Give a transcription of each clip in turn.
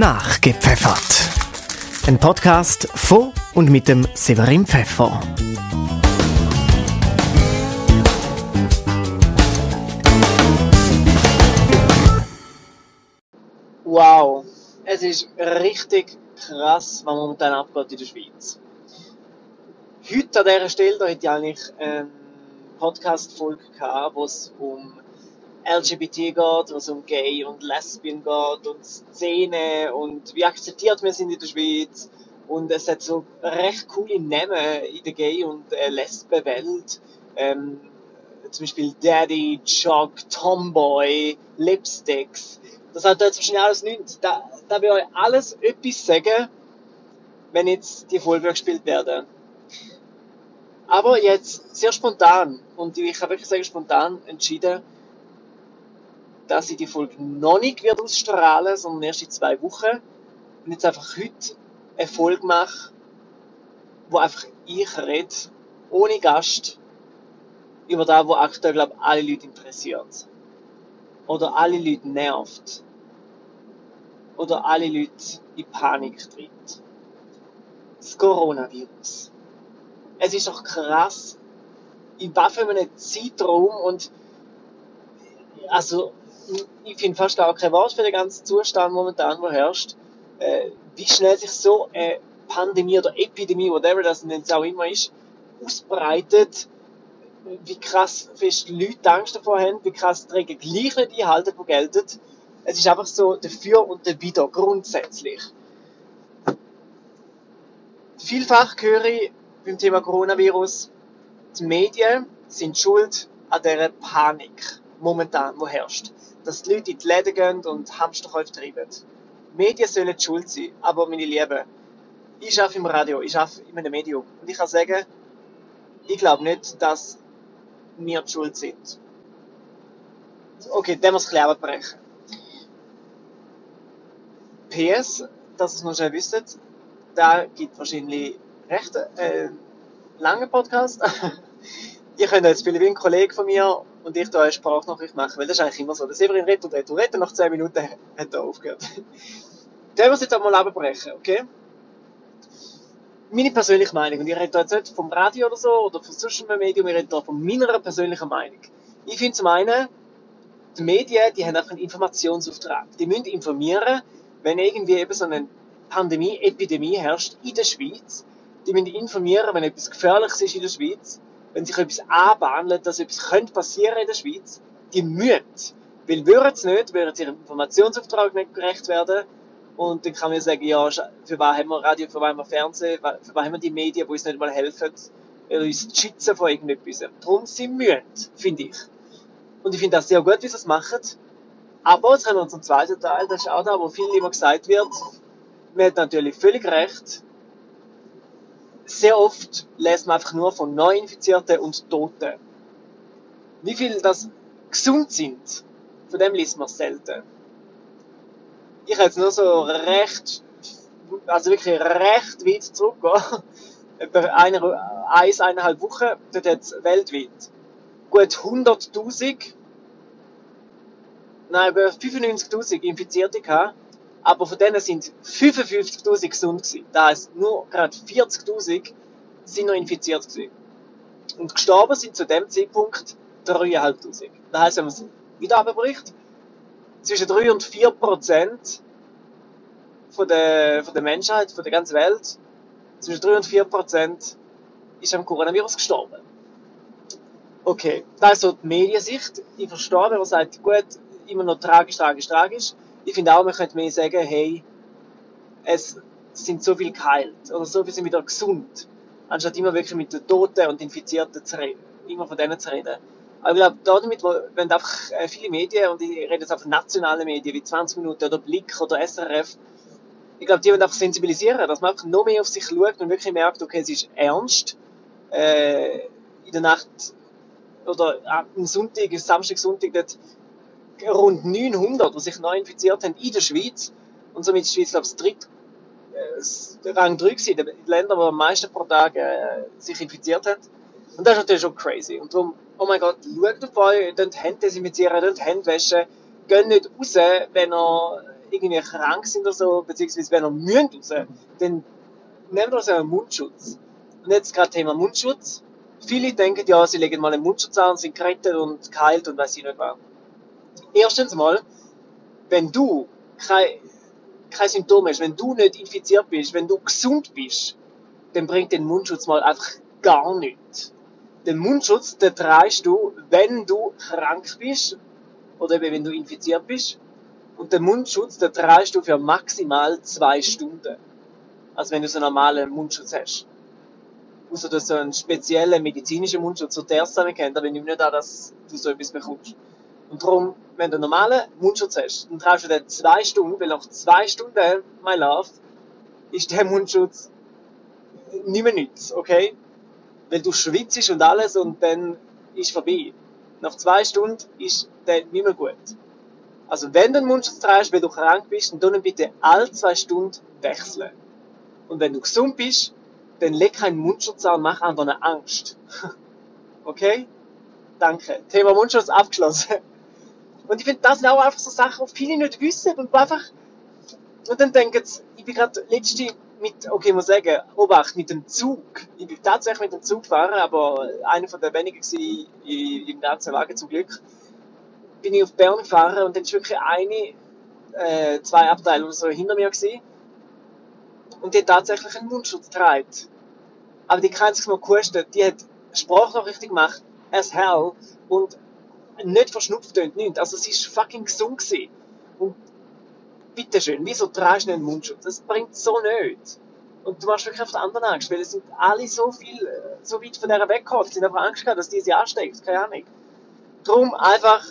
Nachgepfeffert. Ein Podcast von und mit dem Severin Pfeffer. Wow, es ist richtig krass, was momentan abgeht in der Schweiz. Heute an dieser Stelle, da hätte ich eigentlich eine Podcast-Folge gehabt, wo es um LGBT geht, es um Gay und Lesbien geht und Szene und wie akzeptiert wir sind in der Schweiz. Und es hat so recht coole Namen in der Gay- und äh, Lesbenwelt. Ähm, zum Beispiel Daddy, Jog, Tomboy, Lipsticks. Das hat jetzt wahrscheinlich alles nichts. Da, da will euch alles etwas sagen, wenn jetzt die Folge gespielt werden. Aber jetzt sehr spontan, und ich habe wirklich sagen spontan entschieden, dass ich die Folge noch nicht wird ausstrahlen, sondern erst in zwei Wochen. Und jetzt einfach heute eine Folge mache, wo einfach ich rede, ohne Gast, über das, was aktuell, glaube alle Leute interessiert. Oder alle Leute nervt. Oder alle Leute in Panik treibt. Das Coronavirus. Es ist doch krass, in was für einem Zeitraum und also ich finde fast auch kein Wort für den ganzen Zustand momentan, wo herrscht, äh, wie schnell sich so eine Pandemie oder Epidemie, whatever das jetzt auch immer ist, ausbreitet, wie krass fest Leute Angst davor haben, wie krass die Regeln gleich nicht einhalten, die gelten. Es ist einfach so dafür und dawider, grundsätzlich. Vielfach höre ich beim Thema Coronavirus, die Medien sind schuld an dieser Panik momentan, wo herrscht. Dass die Leute in die Läden gehen und Hamsterkäufe treiben. Die Medien sollen schuld sein, aber meine Lieben, ich arbeite im Radio, ich arbeite in einem Medium und ich kann sagen, ich glaube nicht, dass wir die schuld sind. Okay, dann muss ich ein brechen. PS, dass ihr es noch schnell wisst, da gibt wahrscheinlich recht äh, lange Podcast. Ihr könnt jetzt viele wie ein Kollege von mir und ich da eine Sprachnachricht machen, weil das ist eigentlich immer so. Der Severin redet und redet und redet, nach 10 Minuten hat er aufgehört. Dann muss jetzt einmal abbrechen, okay? Meine persönliche Meinung, und ich rede da jetzt nicht vom Radio oder so, oder von Social Media, ich rede da von meiner persönlichen Meinung. Ich finde zum einen, die Medien, die haben einfach einen Informationsauftrag. Die müssen informieren, wenn irgendwie eben so eine Pandemie, Epidemie herrscht in der Schweiz. Die müssen informieren, wenn etwas Gefährliches ist in der Schweiz wenn sich etwas anbahnt, dass etwas könnte passieren in der Schweiz, die müssen. Weil würden sie nicht, würden sie ihrem Informationsauftrag nicht gerecht werden. Und dann kann man sagen, ja, für was haben wir Radio, für was haben wir Fernsehen, für was haben wir die Medien, die uns nicht mal helfen, uns schützen vor irgendetwas. Darum sie müssen, finde ich. Und ich finde das sehr gut, wie sie es machen. Aber jetzt kommen wir zum zweiten Teil, das ist auch da, wo viel immer gesagt wird, man hat natürlich völlig recht, sehr oft lässt man einfach nur von Neuinfizierten und Toten. Wie viele das gesund sind, von dem liest man selten. Ich habe jetzt nur so recht, also wirklich recht weit zurückgehen. Etwa eine, eins, eineinhalb Wochen, dort jetzt weltweit gut 100.000, nein, über 95.000 Infizierte gehabt aber von denen sind 55.000 gesund gewesen. Das heisst, nur gerade 40.000 sind noch infiziert gewesen. Und gestorben sind zu dem Zeitpunkt 3.500. Das heisst, wenn man es wieder abbricht, zwischen 3 und 4 Prozent von der, von der Menschheit, von der ganzen Welt, zwischen 3 und 4 Prozent ist am Coronavirus gestorben. Okay, das ist so die Mediensicht. Ich verstehe, wenn man sagt, gut, immer noch tragisch, tragisch, tragisch ich finde auch, man könnte mehr sagen, hey, es sind so viele geheilt oder so viele sind wieder gesund, anstatt immer wirklich mit den Toten und Infizierten zu reden, immer von denen zu reden. Aber ich glaube, damit wenn einfach äh, viele Medien, und ich rede jetzt auf nationale Medien wie 20 Minuten oder Blick oder SRF, ich glaube, die wollen einfach sensibilisieren, dass man einfach noch mehr auf sich schaut und wirklich merkt, okay, es ist ernst. Äh, in der Nacht oder am Sonntag, Samstag, Sonntag, dort rund 900, die sich neu infiziert haben in der Schweiz. Und somit ist die Schweiz, glaube ich, dritt, äh, Rang 3 gewesen, die Länder, die am meisten pro Tag äh, sich infiziert haben. Und das ist natürlich schon crazy. Und darum, oh mein Gott, schaut auf euch, dort Hände desinfizieren, dort Hände waschen, geht nicht raus, wenn ihr irgendwie krank sind oder so, beziehungsweise wenn ihr mühen raus, dann nehmt so einen Mundschutz. Und jetzt gerade Thema Mundschutz. Viele denken, ja, sie legen mal einen Mundschutz an, sind gerettet und geheilt und weiß ich nicht was. Erstens mal, wenn du kein, kein Symptom hast, wenn du nicht infiziert bist, wenn du gesund bist, dann bringt den Mundschutz mal einfach gar nichts. Den Mundschutz, den trägst du, wenn du krank bist oder eben wenn du infiziert bist. Und den Mundschutz, den trägst du für maximal zwei Stunden. Also wenn du so einen normalen Mundschutz hast. Außer du so einen speziellen medizinischen Mundschutz, so der es kennt, aber ich nehme nicht an, dass du so etwas bekommst. Und darum, wenn du normalen Mundschutz hast, dann trägst du den zwei Stunden, weil nach zwei Stunden, my love, ist der Mundschutz nicht mehr nichts, okay? Weil du schwitzt und alles und dann ist vorbei. Nach zwei Stunden ist der nicht mehr gut. Also wenn du einen Mundschutz trägst, weil du krank bist, dann bitte alle zwei Stunden wechseln. Und wenn du gesund bist, dann leg keinen Mundschutz an, mach anderen Angst. okay? Danke. Thema Mundschutz abgeschlossen. Und ich finde, das sind auch einfach so Sachen, die viele nicht wissen und einfach, und dann denken sie, ich bin gerade letzte mit, okay, ich muss sagen, Obacht, mit dem Zug. Ich bin tatsächlich mit dem Zug gefahren, aber einer der wenigen war im ganzen Wagen zum Glück. Bin ich auf Bern gefahren und dann ist wirklich eine, äh, zwei Abteile oder so hinter mir gewesen. Und die hat tatsächlich einen Mundschutz getragen. Aber die kann sich mal kosten. Die hat Sprachnachrichten gemacht, as hell, und nicht verschnupft und nichts. Also sie ist fucking gesund gewesen. Und bitteschön, wieso trägst du einen Mundschutz? Das bringt so nicht. Und du machst wirklich auf die anderen Angst, weil es sind alle so viel, so weit von der weggekommen, sind einfach Angst gehabt, dass die sie ansteckt, keine Ahnung. Drum einfach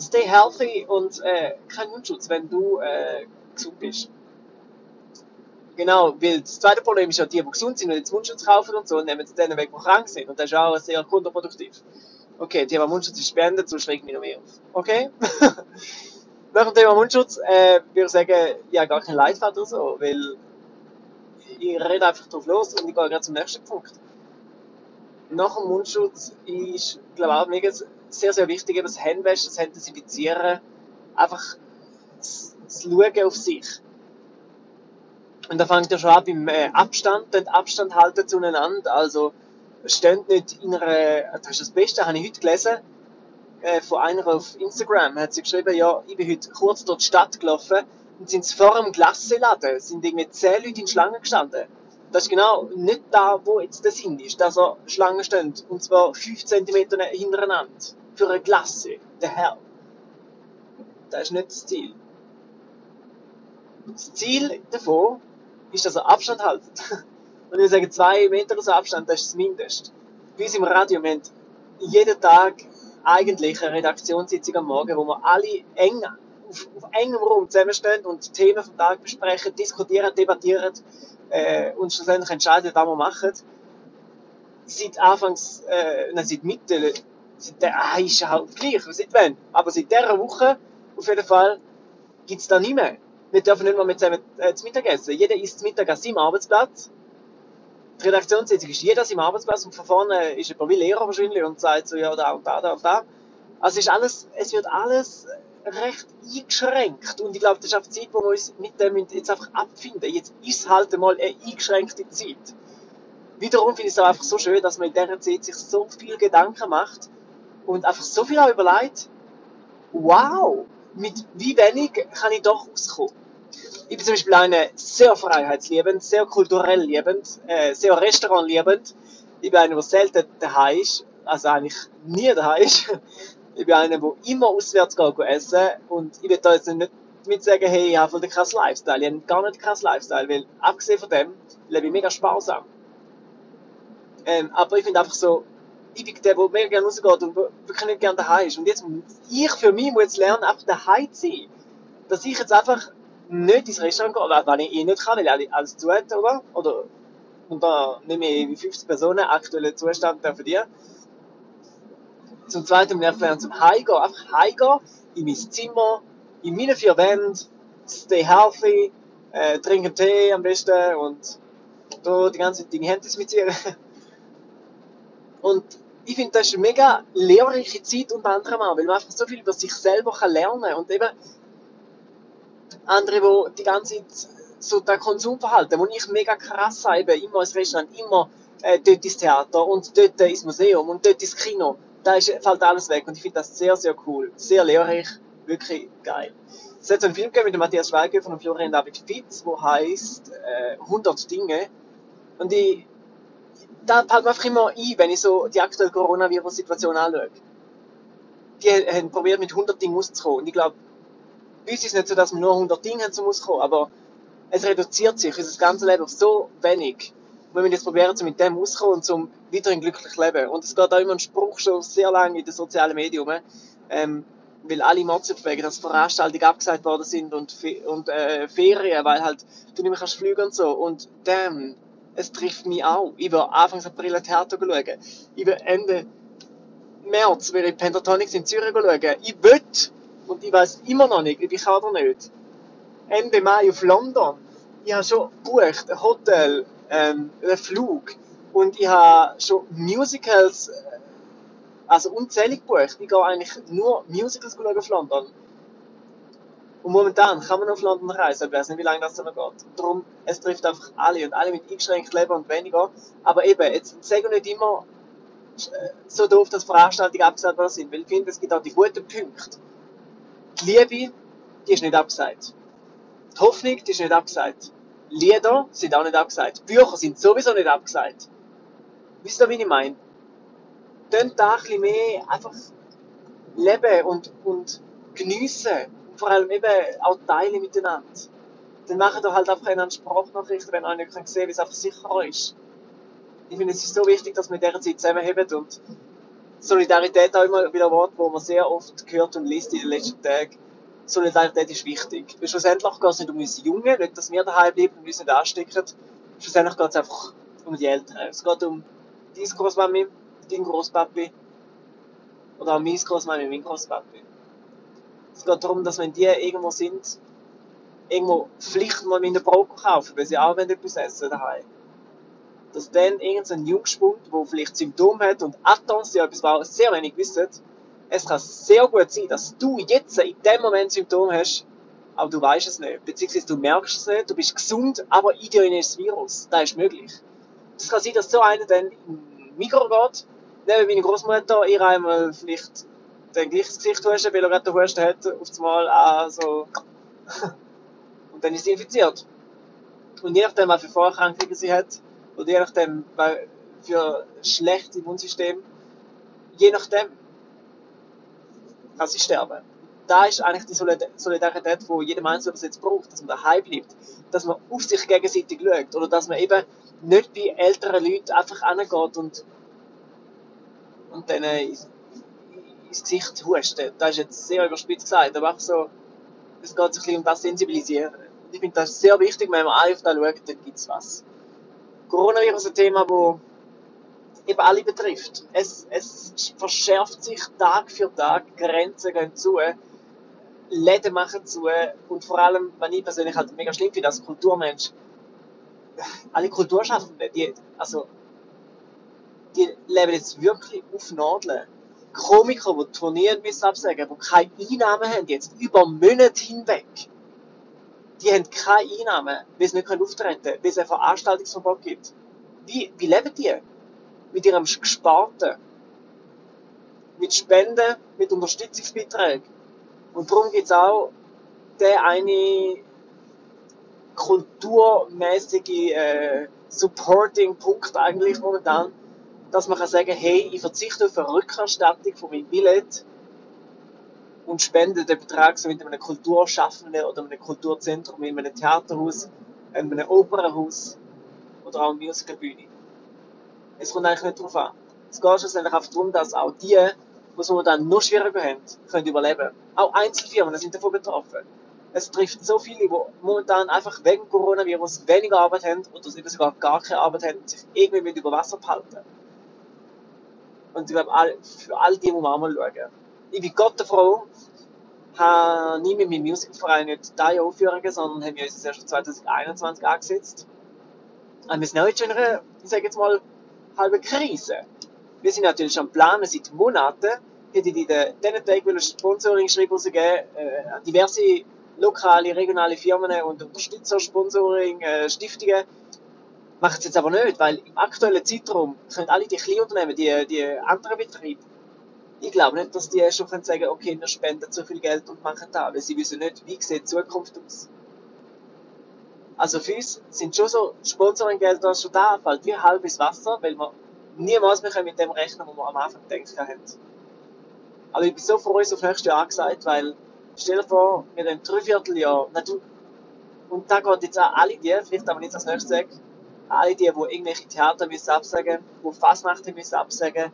stay healthy und äh, kein Mundschutz, wenn du äh, gesund bist. Genau, weil das zweite Problem ist ja, die, die gesund sind und jetzt Mundschutz kaufen und so, nehmen sie denen weg, die krank sind. Und das ist auch sehr kontraproduktiv. Okay, Thema Mundschutz ist beendet, sonst regt mich noch mehr auf. Okay? Nach dem Thema Mundschutz äh, würde ich sagen, ja, gar kein Leitfaden oder so, weil ich rede einfach drauf los und ich gehe gerade zum nächsten Punkt. Nach dem Mundschutz ist, glaube ich, auch mega sehr, sehr wichtig, das Händewaschen, das Hände desinfizieren, einfach das, das Schauen auf sich. Und da fängt ja schon an beim äh, Abstand, den Abstand halten zueinander, also steht nicht in einer, das ist das Beste, habe ich heute gelesen, äh, von einer auf Instagram, hat sie geschrieben, ja, ich bin heute kurz durch die Stadt gelaufen und sind vor einem Glasseladen, sind irgendwie zehn Leute in Schlange gestanden. Das ist genau nicht da, wo jetzt das hin ist, dass er Schlangen stehen, und zwar 5 cm hintereinander. Für eine Glasse. The hell. Das ist nicht das Ziel. Das Ziel davon ist, dass er Abstand haltet. Und ich sage, zwei Meter so Abstand, das ist das Mindeste. Bei uns im Radio, wir haben jeden Tag eigentlich eine Redaktionssitzung am Morgen, wo wir alle eng auf, auf engem Raum zusammenstehen und Themen vom Tag besprechen, diskutieren, debattieren äh, und schlussendlich entscheiden, was wir machen. Seit Anfangs, äh, nein, seit Mitte, seit der, ah, ist halt gleich, seit wann? Aber seit dieser Woche, auf jeden Fall, gibt's da nicht mehr. Wir dürfen nicht mehr mit zusammen äh, zu Mittag essen. Jeder isst zu Mittag an seinem Arbeitsplatz die Redaktionssitzung ist jeder im Arbeitsplatz und von vorne ist jemand wie Lehrer wahrscheinlich und sagt so, ja, da und da, da und da. Also ist alles, es wird alles recht eingeschränkt und ich glaube, das ist auf die Zeit, wo wir uns mit dem jetzt einfach abfinden. Jetzt ist halt einmal eine eingeschränkte Zeit. Wiederum finde ich es auch einfach so schön, dass man in dieser Zeit sich so viel Gedanken macht und einfach so viel auch überlegt, wow, mit wie wenig kann ich doch auskommen ich bin zum Beispiel eine sehr freiheitsliebend, sehr kulturell liebend, äh, sehr restaurantliebend. Ich bin einer, der selten daheim ist, also eigentlich nie daheim ist. Ich bin einer, der immer auswärts geht essen und ich will da jetzt nicht damit sagen, hey, ich habe voll den krassen Lifestyle. Ich habe gar nicht den Lifestyle, weil abgesehen von dem lebe ich mega sparsam. Ähm, aber ich finde einfach so, ich bin der, der mega gerne rausgeht und wirklich nicht gerne daheim ist. Und jetzt, ich für mich muss jetzt lernen, einfach daheim zu sein. Dass ich jetzt einfach nicht ins Restaurant gehen, wenn ich eh nicht kann, weil alles zu hat, oder? Oder, und da nehme ich 50 Personen, aktuellen Zustand für die. Zum Zweiten möchte ich zum Heimgehen, einfach heimgehen, in mein Zimmer, in meine vier Wände, stay healthy, äh, trinken Tee am besten und da die ganze Zeit die Hände desinfizieren. Und ich finde, das ist eine mega lehrreiche Zeit unter anderem auch, weil man einfach so viel über sich selber kann lernen kann. Und eben, Andere, die die ganze Zeit so das Konsumverhalten, wo ich mega krass habe, immer ins Restaurant, immer äh, dort ins Theater und dort ins Museum und dort ins Kino. Da ist, fällt alles weg und ich finde das sehr, sehr cool. Sehr lehrreich, wirklich geil. Es hat so einen Film gegeben mit dem Matthias Schweighöfer und Florian David Fitz, der heißt äh, 100 Dinge. Und ich, da fällt mir einfach immer ein, wenn ich so die aktuelle Coronavirus-Situation anschaue. Die haben probiert, mit 100 Dingen auszukommen. Und ich glaube, bei uns ist es nicht so, dass wir nur 100 Dinge haben, um auszukommen, aber es reduziert sich unser ganzes Leben auf so wenig. Wir jetzt probieren, mit dem auszukommen und zum weiterhin glücklich leben. Und es geht auch immer ein Spruch schon sehr lange in den sozialen Medien ähm, weil alle motzen dass Veranstaltungen abgesagt worden sind und, und äh, Ferien, weil halt du nicht mehr kannst fliegen und so. Und damn, es trifft mich auch. Ich will Anfang April ein Theater schauen. Ich will Ende März will ich Pentatonics in Zürich schauen. Ich will, und ich weiß immer noch nicht, ich kann oder nicht, Ende Mai auf London. Ich habe schon gebucht, ein Hotel, ähm, einen Flug. Und ich habe schon Musicals, äh, also unzählig gebucht. Ich gehe eigentlich nur Musicals auf London. Und momentan kann man auf London reisen, ich weiß nicht, wie lange das noch geht. Darum, es trifft einfach alle und alle mit eingeschränktem Leben und weniger. Aber eben, jetzt sagen nicht immer äh, so doof, dass Veranstaltungen abgesagt worden sind, weil ich finde, es gibt auch die guten Punkte. Die Liebe, die ist nicht abgesagt. Die Hoffnung, die ist nicht abgesagt. Lieder sind auch nicht abgesagt. Bücher sind sowieso nicht abgesagt. Wisst ihr, wie ich meine? Tönt da ein mehr einfach leben und, und geniessen. Und vor allem eben auch teilen miteinander. Dann machen doch halt einfach eine Sprachnachricht, wenn einer nicht sehen kann, wie es einfach sicherer ist. Ich finde, es ist so wichtig, dass wir in dieser Zeit zusammenheben und Solidarität auch immer wieder ein Wort, wo man sehr oft gehört und liest in den letzten Tagen. Solidarität ist wichtig. Weil schlussendlich geht es nicht um uns Jungen, nicht, dass wir daheim bleiben und uns nicht anstecken. Schlussendlich geht es einfach um die Eltern. Es geht um deine Großmami, dein Großpapi oder auch meine Großmami, mein Großpapi. Es geht darum, dass wenn die irgendwo sind, irgendwo Pflicht mal mit einem Brot kaufen, weil sie auch etwas essen daheim. Dass dann irgendein Jungspund, der vielleicht Symptome hat und ja etwas, was sehr wenig wissen, es kann sehr gut sein, dass du jetzt in dem Moment Symptome hast, aber du weißt es nicht. Beziehungsweise du merkst es nicht, du bist gesund, aber in dir ist das Virus. Das ist möglich. Es kann sein, dass so einer dann im Mikro geht, neben meine Großmutter, ihr einmal vielleicht dein gleiches Gesicht husten, weil er gerade Husten hat, auf einmal auch so. und dann ist sie infiziert. Und je nachdem, für Vorerkrankungen sie hat, oder je nachdem, für ein schlechtes Immunsystem, je nachdem, kann sie sterben. Da ist eigentlich die Solidarität, die jeder Einzelne jetzt braucht, dass man daheim bleibt, dass man auf sich gegenseitig schaut oder dass man eben nicht bei älteren Leuten einfach angeht und, und dann ins, ins Gesicht hustet. Das ist jetzt sehr überspitzt gesagt, aber einfach so, es geht sich ein bisschen um das Sensibilisieren. ich finde das sehr wichtig, wenn man alle auf das schaut, dann gibt es was. Coronavirus ist ein Thema, das eben alle betrifft. Es, es verschärft sich Tag für Tag, Grenzen gehen zu, Läden machen zu und vor allem, wenn ich persönlich halt mega schlimm finde als Kulturmensch, alle Kulturschaffenden, die, also, die leben jetzt wirklich auf Nadeln. Komiker, die Turnieren müssen absagen, die keine Einnahmen haben, jetzt über Monate hinweg, die haben keine Einnahmen, weil sie nicht auftreten können, weil es ein Veranstaltungsverbot gibt. Wie, wie leben die? mit ihrem Gesparten, mit Spenden, mit Unterstützungsbeiträgen. Und darum gibt es auch der eine kulturmäßige äh, Supporting-Punkt eigentlich momentan, dass man kann sagen, hey, ich verzichte auf eine Rückerstattung von meinem Billett und spende den Betrag so mit einem Kulturschaffenden oder einem Kulturzentrum, in einem Theaterhaus, in einem Opernhaus oder auch einer Musicalbühne. Es kommt eigentlich nicht darauf an. Es geht schlussendlich einfach darum, dass auch die, die es momentan noch schwieriger haben, können überleben. Auch Einzelfirmen sind davon betroffen. Es trifft so viele, die momentan einfach wegen Coronavirus weniger Arbeit haben oder sogar gar keine Arbeit haben und sich irgendwie über Wasser behalten. Und ich glaube, für all die muss man auch mal schauen. Ich bin Gott froh, habe nie mit meinem Musikverein nicht diese Aufführungen, sondern haben wir uns erst 2021 angesetzt. Und wir sind auch jetzt schon in einer, ich sage jetzt mal, halbe Krise. Wir sind natürlich am Planen seit Monaten. Hätte ich in diesen Tag Sponsoring-Schreiben rausgegeben, äh, diverse lokale, regionale Firmen und Unterstützer, Sponsoring, äh, Stiftungen machen es jetzt aber nicht, weil im aktuellen Zeitraum können alle die Kleinunternehmen, die, die anderen Betriebe, ich glaube nicht, dass die schon können sagen okay, wir spenden so viel Geld und machen das, weil sie wissen nicht, wie sieht die Zukunft aus. Also für uns sind schon so Sponsoring-Gelder schon da, fällt wie halbes Wasser, weil wir niemals mehr mit dem rechnen, was wir am Anfang gedacht haben. Aber ich bin so froh, uns auf nächstes Jahr angesagt, weil stell dir vor, wir haben drei Vierteljahr, na du, und da geht jetzt auch alle die, vielleicht aber nicht als nächstes sagen, alle die, die irgendwelche Theater müssen absagen, die Fasnachten müssen absagen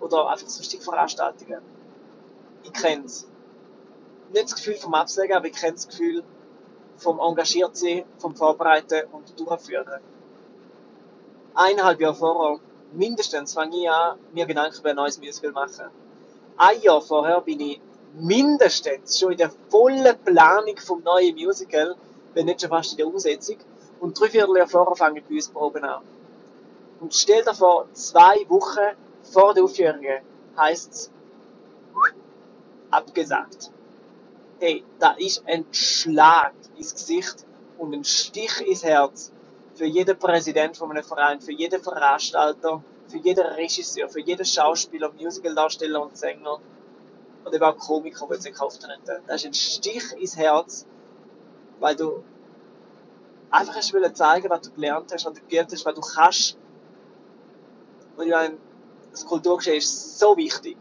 oder einfach sonstige Veranstaltungen. Ich kenne es. Nicht das Gefühl vom Absagen, aber ich kenne das Gefühl vom engagiert sein, vom Vorbereiten und Durchführen. Eineinhalb Jahre vorher, mindestens, fange ich an, mir Gedanken über ein neues Musical machen. Ein Jahr vorher bin ich mindestens schon in der vollen Planung vom neuen Musical, wenn nicht schon fast in der Umsetzung. Und drei Vierteljahr vorher fange ich bei uns Proben an. Und stell dir vor, zwei Wochen vor der Aufführung heisst es abgesagt. Hey, da ist ein Schlag ins Gesicht und ein Stich ins Herz für jeden Präsident von einem Verein, für jeden Veranstalter, für jeden Regisseur, für jeden Schauspieler, Musicaldarsteller und Sänger und eben auch Komiker, die sie gekauft haben. Das ist ein Stich ins Herz, weil du einfach hast zeigen, was du gelernt hast, was du gelernt hast, was du kannst. Und ich meine, das Kulturgeschehen ist so wichtig.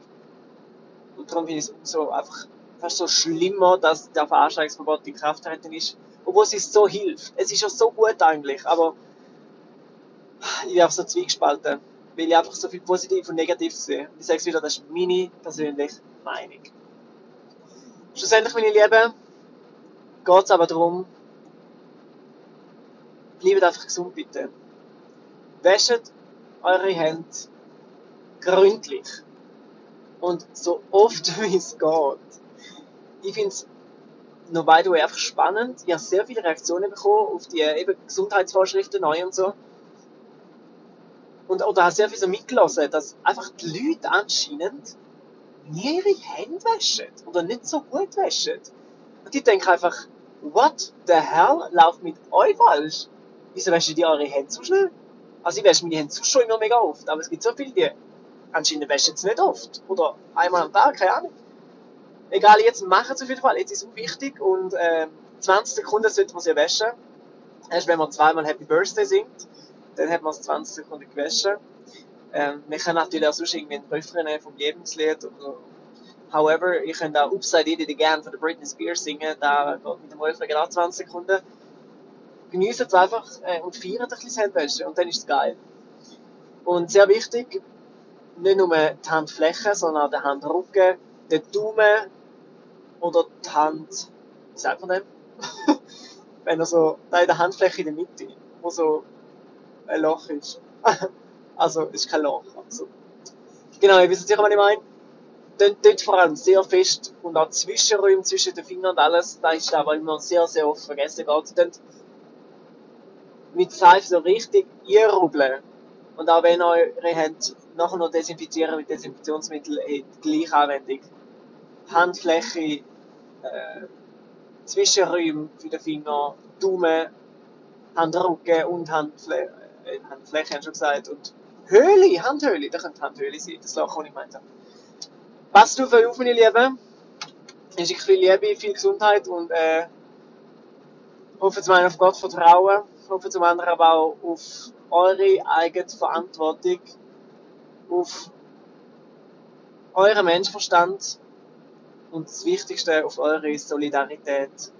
Und darum finde ich es so einfach fast so schlimmer, dass der Veranstaltungsverbot in Kraft treten ist, obwohl es uns so hilft. Es ist ja so gut eigentlich, aber ich bin einfach so zwiegespalten, weil ich einfach so viel positiv und negativ sehe. Ich sage es wieder, das ist meine persönliche Meinung. Schlussendlich, meine Lieben, geht es aber darum, bleibt einfach gesund bitte. Wäscht eure Hände gründlich und so oft wie es geht. Ich finde es noch by the way einfach spannend. Ich habe sehr viele Reaktionen bekommen auf die eben Gesundheitsvorschriften neu und so. Und oder habe sehr viel so mitgelassen, dass einfach die Leute anscheinend nie ihre Hände waschen oder nicht so gut waschen. Und ich denke einfach, what the hell läuft mit euch falsch? Wieso waschen die eure Hände so schnell? Also ich wasche meine Hände schon immer mega oft, aber es gibt so viele, die anscheinend waschen es nicht oft. Oder einmal am Tag, keine Ahnung. Egal, jetzt machen es auf jeden Fall, jetzt ist es wichtig und äh, 20 Sekunden sollte man sie waschen. Erst wenn man zweimal Happy Birthday singt, dann hat man es 20 Sekunden gewaschen. Ähm, wir können natürlich auch sonst irgendwie ein Refrain vom Lebenslied oder However, ich könnte auch Upside It Again von der Britney Spears singen, da geht mit dem Refrain genau 20 Sekunden. Genießen es einfach äh, und feiern ein bisschen Handwäsche und dann ist es geil. Und sehr wichtig, nicht nur die Handfläche, sondern auch der Handrücken, der Daumen oder die Hand, wie sagt man dem? Wenn er so, da in der Handfläche in der Mitte, wo so ein Loch ist. also, ist kein Loch. Also. Genau, ihr wisst sicher, was ich meine. Dort, dort vor allem sehr fest und auch Zwischenräume zwischen den Fingern und alles, da ist aber immer sehr, sehr oft vergessen geht. Dort mit Seife so richtig einrubbeln. Und auch wenn eure Hände nachher noch desinfizieren mit Desinfektionsmittel, die gleiche Anwendung. Handfläche, äh, Zwischenräume für den Finger, Daumen, Handrücken und Handfläche, äh, Handfläche, schon gesagt. Und Höhle, Handhöhle, da könnte Handhöhle sein, das Loch, das ich meinte. Passt auf euch auf, meine Lieben. Ich wünsche viel Liebe, viel Gesundheit und äh, hoffe zum einen auf Gott vertrauen, hoffe zum anderen aber auch auf eure eigene Verantwortung, auf euren Menschenverstand und das Wichtigste auf eure Solidarität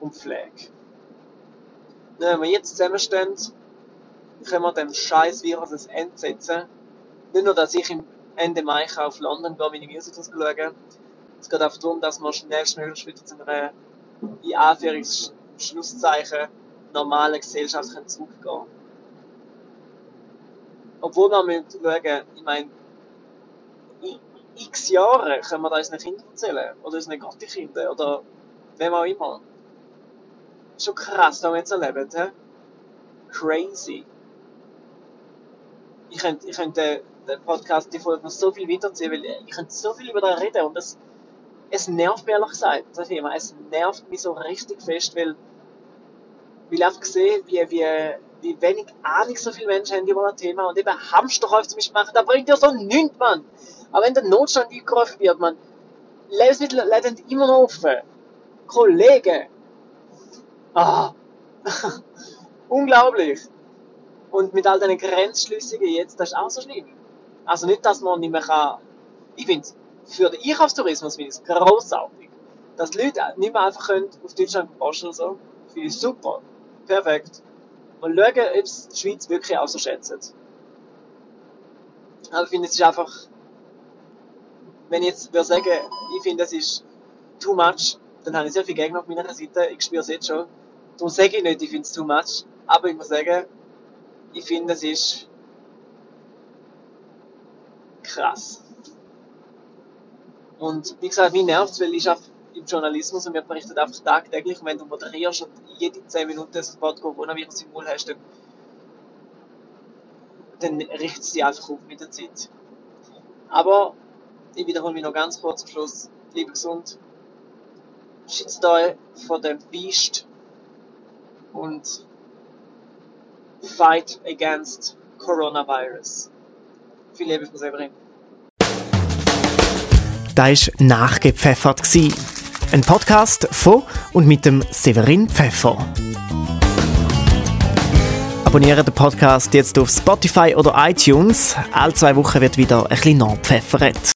und Pflege. Wenn wir jetzt zusammenstehen, können wir dem scheiß Virus ein Ende setzen. Nicht nur, dass ich im Ende Mai auf London gehe, meine Musicals schauen. Es geht auch darum, dass wir schnell, schnell wieder zu einer, in Anführungsschlusszeichen, normalen Gesellschaft zurückgehen können. Obwohl wir müssen schauen, ich meine, x Jahre können wir da unseren Kindern erzählen. Oder unseren Gottikindern. Oder wem auch immer. Schon krass, was wir jetzt erleben. He? Crazy. Ich könnte, ich könnte den Podcast, die Folge noch so viel weiterziehen, weil ich könnte so viel über das reden. Und das, es nervt mich ehrlich gesagt, das Thema. Es nervt mich so richtig fest, weil, weil ich einfach sehe, wie, wie, wie wenig Ahnung so viele Menschen haben über das Thema und eben Hamsterkäufe zum Beispiel machen, da bringt ja so nichts, Mann. Aber wenn der Notstand eingerufen wird, man, Lebensmittel leiden immer noch offen. Kollege! Ah! Unglaublich! Und mit all diesen Grenzschlüssigen jetzt, das ist auch so schlimm. Also nicht, dass man nicht mehr kann. Ich finde für den Einkaufstourismus finde ich es grossartig. Dass die Leute nicht mehr einfach können auf Deutschland posten so. Finde ich super. Perfekt. Mal schauen, ob es die Schweiz wirklich auch so schätzt. Aber ich finde, es ist einfach, wenn ich jetzt würde sagen, ich finde, es ist too much, dann habe ich sehr viel Gegner auf meiner Seite. Ich spüre es jetzt schon. Darum sage ich nicht, ich finde es too much. Aber ich muss sagen, ich finde, es ist krass. Und wie gesagt, mich nervt es, weil ich arbeite im Journalismus und wir berichten einfach tagtäglich. Wenn du moderierst und jede 10 Minuten das Wort Coronavirus im Mund hast, dann, dann richtet es dich einfach auf mit der Zeit. Aber ich wiederhole mich noch ganz kurz zum Schluss. Liebe gesund. Schützt euch vor dem Biest und fight against coronavirus. Viel Liebe von Severin. Da war nachgepfeffert. Ein Podcast von und mit dem Severin Pfeffer. Abonniere den Podcast jetzt auf Spotify oder iTunes. Alle zwei Wochen wird wieder ein bisschen nachgepfeffert.